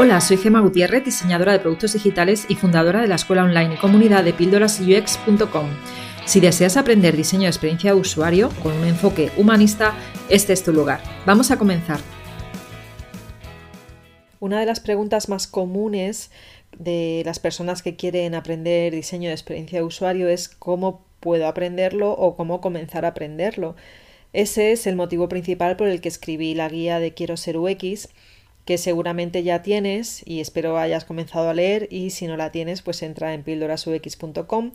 Hola, soy Gema Gutiérrez, diseñadora de productos digitales y fundadora de la escuela online y comunidad de píldorasux.com. Si deseas aprender diseño de experiencia de usuario con un enfoque humanista, este es tu lugar. Vamos a comenzar. Una de las preguntas más comunes de las personas que quieren aprender diseño de experiencia de usuario es cómo puedo aprenderlo o cómo comenzar a aprenderlo. Ese es el motivo principal por el que escribí la guía de Quiero ser UX que seguramente ya tienes y espero hayas comenzado a leer y si no la tienes pues entra en píldorasux.com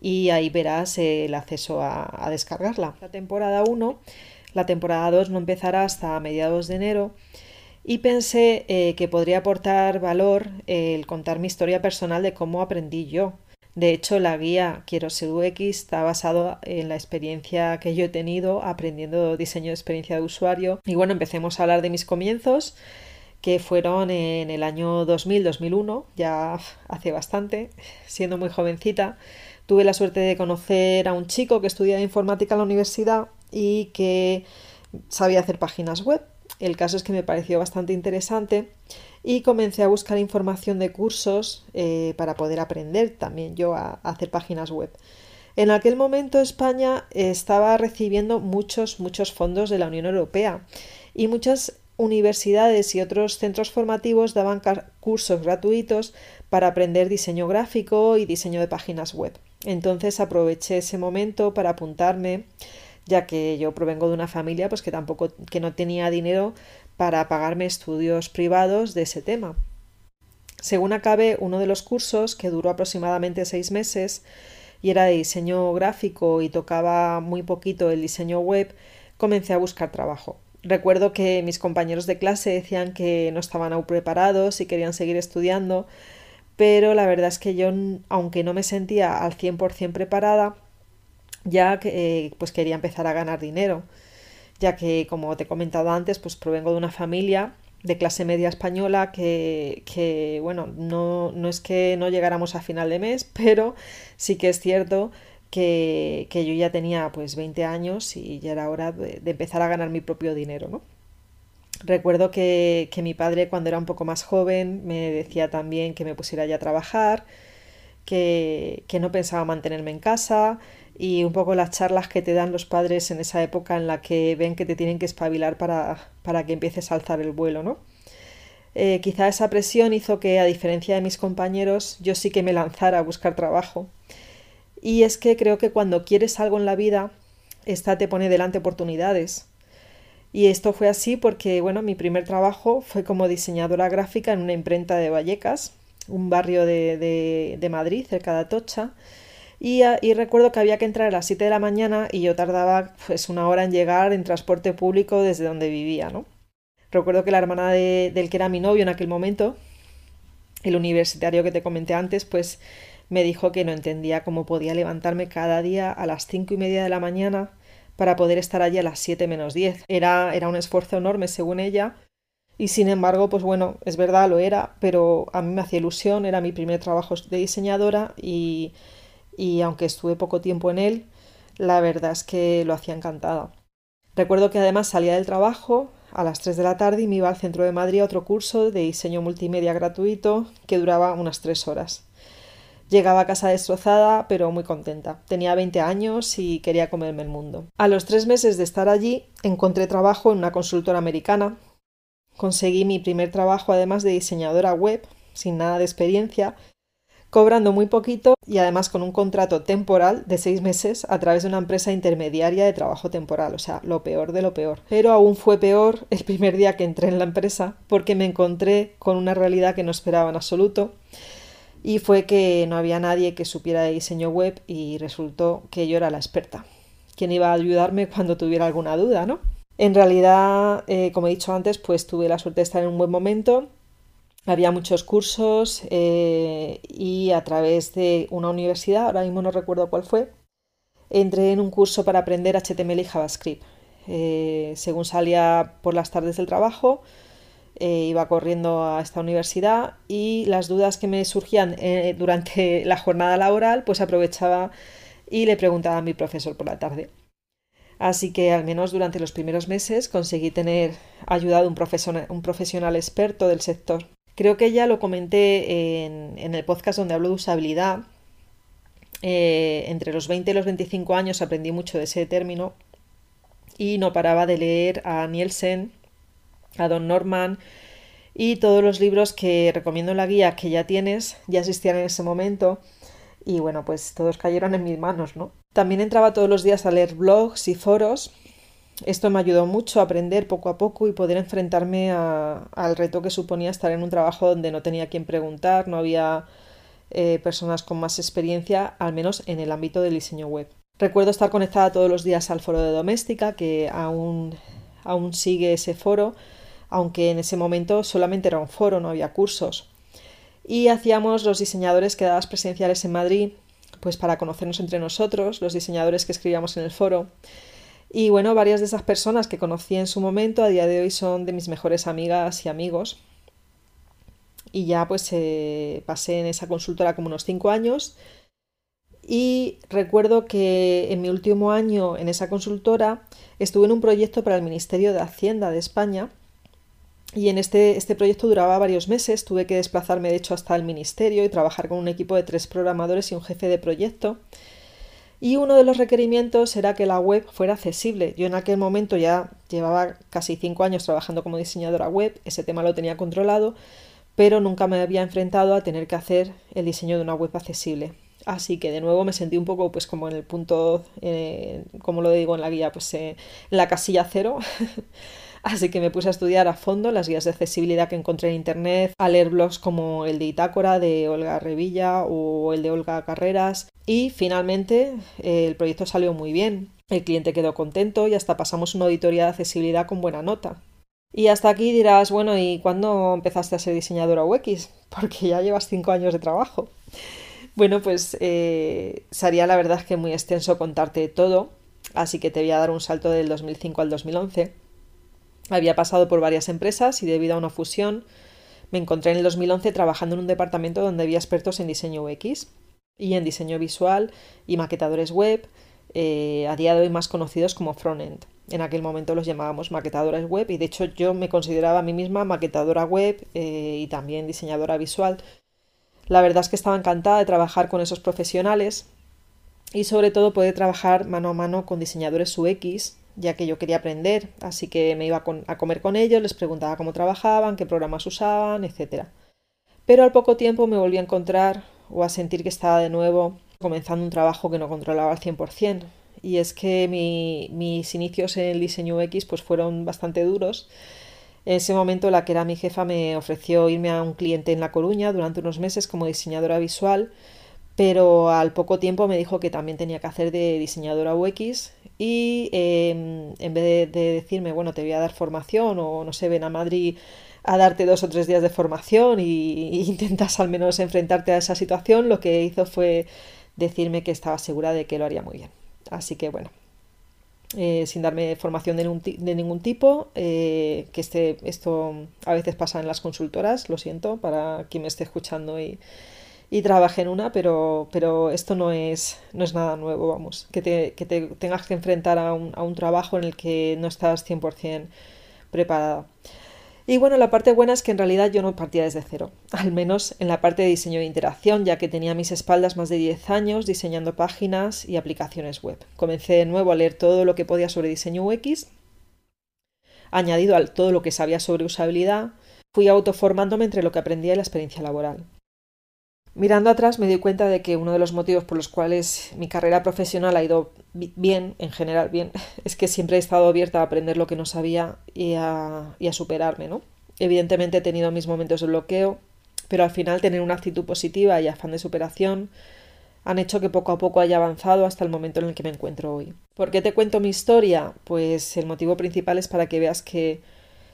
y ahí verás el acceso a, descargarla. La temporada 1, la temporada 2 no empezará hasta mediados de enero y pensé eh, que podría aportar valor el contar mi historia personal de cómo aprendí yo. De hecho, la guía Quiero ser UX está basado en la experiencia que yo he tenido aprendiendo diseño de experiencia de usuario. Y bueno, empecemos a hablar de mis comienzos que fueron en el año 2000-2001, ya hace bastante, siendo muy jovencita. Tuve la suerte de conocer a un chico que estudiaba informática en la universidad y que sabía hacer páginas web. El caso es que me pareció bastante interesante y comencé a buscar información de cursos eh, para poder aprender también yo a, a hacer páginas web. En aquel momento España estaba recibiendo muchos, muchos fondos de la Unión Europea y muchas universidades y otros centros formativos daban cursos gratuitos para aprender diseño gráfico y diseño de páginas web. Entonces aproveché ese momento para apuntarme, ya que yo provengo de una familia pues que tampoco que no tenía dinero para pagarme estudios privados de ese tema. Según acabé uno de los cursos, que duró aproximadamente seis meses, y era de diseño gráfico y tocaba muy poquito el diseño web, comencé a buscar trabajo. Recuerdo que mis compañeros de clase decían que no estaban aún preparados y querían seguir estudiando, pero la verdad es que yo, aunque no me sentía al 100% preparada, ya que, eh, pues quería empezar a ganar dinero, ya que, como te he comentado antes, pues provengo de una familia de clase media española que, que bueno, no, no es que no llegáramos a final de mes, pero sí que es cierto que, yo ya tenía pues 20 años y ya era hora de, empezar a ganar mi propio dinero, ¿no? Recuerdo que, que, mi padre cuando era un poco más joven me decía también que me pusiera ya a trabajar, que, que no pensaba mantenerme en casa y un poco las charlas que te dan los padres en esa época en la que ven que te tienen que espabilar para, para que empieces a alzar el vuelo, ¿no? Eh, quizá esa presión hizo que, a diferencia de mis compañeros, yo sí que me lanzara a buscar trabajo y es que creo que cuando quieres algo en la vida, esta te pone delante oportunidades. Y esto fue así porque, bueno, mi primer trabajo fue como diseñadora gráfica en una imprenta de Vallecas, un barrio de, de, Madrid, cerca de Atocha. Y, y, recuerdo que había que entrar a las 7 de la mañana y yo tardaba pues una hora en llegar en transporte público desde donde vivía, ¿no? Recuerdo que la hermana de, del que era mi novio en aquel momento, el universitario que te comenté antes, pues me dijo que no entendía cómo podía levantarme cada día a las cinco y media de la mañana para poder estar allí a las siete menos diez. Era, era un esfuerzo enorme según ella y sin embargo, pues bueno, es verdad, lo era, pero a mí me hacía ilusión, era mi primer trabajo de diseñadora y, y aunque estuve poco tiempo en él, la verdad es que lo hacía encantada. Recuerdo que además salía del trabajo a las 3 de la tarde y me iba al centro de Madrid a otro curso de diseño multimedia gratuito que duraba unas 3 horas. Llegaba a casa destrozada, pero muy contenta. Tenía 20 años y quería comerme el mundo. A los tres meses de estar allí, encontré trabajo en una consultora americana. Conseguí mi primer trabajo además de diseñadora web, sin nada de experiencia, cobrando muy poquito y además con un contrato temporal de seis meses a través de una empresa intermediaria de trabajo temporal, o sea, lo peor de lo peor. Pero aún fue peor el primer día que entré en la empresa porque me encontré con una realidad que no esperaba en absoluto y fue que no había nadie que supiera de diseño web y resultó que yo era la experta. quien iba a ayudarme cuando tuviera alguna duda, no? En realidad, eh, como he dicho antes, pues tuve la suerte de estar en un buen momento. Había muchos cursos eh, y a través de una universidad, ahora mismo no recuerdo cuál fue, entré en un curso para aprender HTML y JavaScript. Eh, según salía por las tardes del trabajo, eh, iba corriendo a esta universidad y las dudas que me surgían eh, durante la jornada laboral, pues aprovechaba y le preguntaba a mi profesor por la tarde. Así que al menos durante los primeros meses conseguí tener ayudado un, un profesional experto del sector Creo que ya lo comenté en, en el podcast donde hablo de usabilidad. Eh, entre los 20 y los 25 años aprendí mucho de ese término y no paraba de leer a Nielsen, a Don Norman y todos los libros que recomiendo en la guía que ya tienes, ya existían en ese momento y bueno, pues todos cayeron en mis manos, ¿no? También entraba todos los días a leer blogs y foros. Esto me ayudó mucho a aprender poco a poco y poder enfrentarme al reto que suponía estar en un trabajo donde no tenía quien preguntar, no había eh, personas con más experiencia, al menos en el ámbito del diseño web. Recuerdo estar conectada todos los días al foro de doméstica, que aún, aún sigue ese foro, aunque en ese momento solamente era un foro, no había cursos. Y hacíamos los diseñadores quedadas presenciales en Madrid, pues para conocernos entre nosotros, los diseñadores que escribíamos en el foro. Y bueno, varias de esas personas que conocí en su momento a día de hoy son de mis mejores amigas y amigos. Y ya pues eh, pasé en esa consultora como unos cinco años y recuerdo que en mi último año en esa consultora estuve en un proyecto para el Ministerio de Hacienda de España y en este, este proyecto duraba varios meses, tuve que desplazarme de hecho hasta el ministerio y trabajar con un equipo de tres programadores y un jefe de proyecto. Y uno de los requerimientos era que la web fuera accesible. Yo en aquel momento ya llevaba casi cinco años trabajando como diseñadora web, ese tema lo tenía controlado, pero nunca me había enfrentado a tener que hacer el diseño de una web accesible. Así que de nuevo me sentí un poco pues como en el punto, eh, como lo digo en la guía, pues eh, en la casilla cero. Así que me puse a estudiar a fondo las guías de accesibilidad que encontré en internet, a leer blogs como el de Itácora de Olga Revilla o el de Olga Carreras y finalmente el proyecto salió muy bien. El cliente quedó contento y hasta pasamos una auditoría de accesibilidad con buena nota. Y hasta aquí dirás, bueno, ¿y cuándo empezaste a ser diseñadora UX? Porque ya llevas cinco años de trabajo. Bueno, pues eh, sería la verdad que muy extenso contarte todo, así que te voy a dar un salto del 2005 al 2011. Había pasado por varias empresas y debido a una fusión me encontré en el 2011 trabajando en un departamento donde había expertos en diseño UX y en diseño visual y maquetadores web, eh, a día de hoy más conocidos como frontend. En aquel momento los llamábamos maquetadores web y de hecho yo me consideraba a mí misma maquetadora web eh, y también diseñadora visual la verdad es que estaba encantada de trabajar con esos profesionales y sobre todo poder trabajar mano a mano con diseñadores UX, ya que yo quería aprender, así que me iba a comer con ellos, les preguntaba cómo trabajaban, qué programas usaban, etc. Pero al poco tiempo me volví a encontrar o a sentir que estaba de nuevo comenzando un trabajo que no controlaba al 100%. Y es que mis inicios en el diseño UX pues fueron bastante duros en ese momento la que era mi jefa me ofreció irme a un cliente en La Coruña durante unos meses como diseñadora visual, pero al poco tiempo me dijo que también tenía que hacer de diseñadora UX y em, en vez de, decirme, bueno, te voy a dar formación o no sé, ven a Madrid a darte dos o tres días de formación y, intentas al menos enfrentarte a esa situación, lo que hizo fue decirme que estaba segura de que lo haría muy bien. Así que bueno, eh, sin darme formación de ningún, tipo, eh, que este, esto a veces pasa en las consultoras, lo siento, para quien me esté escuchando y, y trabaje en una, pero, pero esto no es, no es nada nuevo, vamos, que te, que te tengas que enfrentar a un, a un trabajo en el que no estás 100% preparada. Y bueno, la parte buena es que en realidad yo no partía desde cero, al menos en la parte de diseño de interacción, ya que tenía mis espaldas más de 10 años diseñando páginas y aplicaciones web. Comencé de nuevo a leer todo lo que podía sobre diseño UX, añadido a todo lo que sabía sobre usabilidad, fui autoformándome entre lo que aprendía y la experiencia laboral. Mirando atrás me di cuenta de que uno de los motivos por los cuales mi carrera profesional ha ido bien, en general bien, es que siempre he estado abierta a aprender lo que no sabía y a, superarme, ¿no? Evidentemente he tenido mis momentos de bloqueo, pero al final tener una actitud positiva y afán de superación han hecho que poco a poco haya avanzado hasta el momento en el que me encuentro hoy. ¿Por qué te cuento mi historia? Pues el motivo principal es para que veas que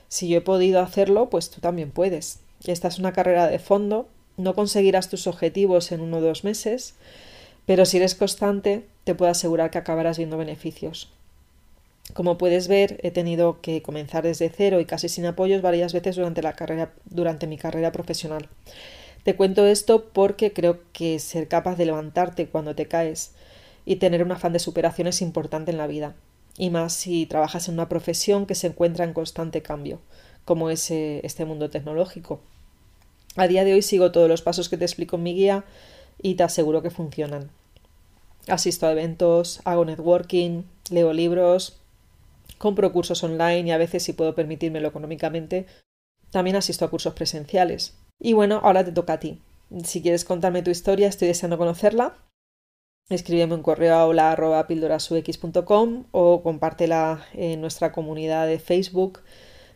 si yo he podido hacerlo, pues tú también puedes. Esta es una carrera de fondo no conseguirás tus objetivos en uno o dos meses, pero si eres constante, te puedo asegurar que acabarás viendo beneficios. Como puedes ver, he tenido que comenzar desde cero y casi sin apoyos varias veces durante, la carrera, durante mi carrera profesional. Te cuento esto porque creo que ser capaz de levantarte cuando te caes y tener un afán de superación es importante en la vida, y más si trabajas en una profesión que se encuentra en constante cambio, como es eh, este mundo tecnológico. A día de hoy sigo todos los pasos que te explico en mi guía y te aseguro que funcionan. Asisto a eventos, hago networking, leo libros, compro cursos online y a veces si puedo permitírmelo económicamente, también asisto a cursos presenciales. Y bueno, ahora te toca a ti. Si quieres contarme tu historia, estoy deseando conocerla. Escríbeme un correo a hola.pildorasux.com o compártela en nuestra comunidad de Facebook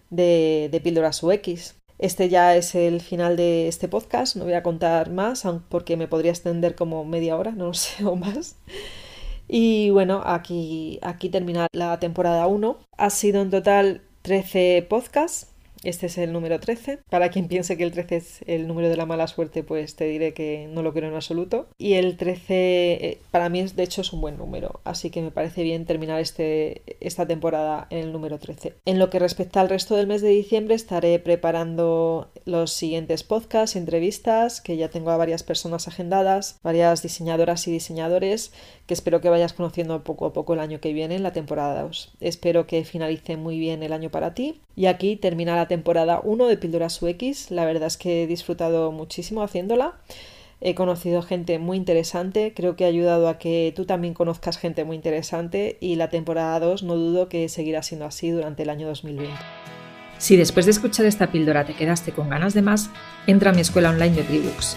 de, de Píldoras UX. Este ya es el final de este podcast, no voy a contar más porque me podría extender como media hora, no sé, o más. Y bueno, aquí, aquí termina la temporada 1. Ha sido en total 13 podcasts este es el número 13. Para quien piense que el 13 es el número de la mala suerte, pues te diré que no lo quiero en absoluto. Y el 13 eh, para mí es, de hecho es un buen número, así que me parece bien terminar este, esta temporada en el número 13. En lo que respecta al resto del mes de diciembre estaré preparando los siguientes podcasts, entrevistas, que ya tengo a varias personas agendadas, varias diseñadoras y diseñadores que espero que vayas conociendo poco a poco el año que viene en la temporada 2. Espero que finalice muy bien el año para ti y aquí termina la temporada 1 de Píldoras UX. La verdad es que he disfrutado muchísimo haciéndola. He conocido gente muy interesante, creo que ha ayudado a que tú también conozcas gente muy interesante y la temporada 2 no dudo que seguirá siendo así durante el año 2020. Si después de escuchar esta píldora te quedaste con ganas de más, entra a mi escuela online de Tribooks,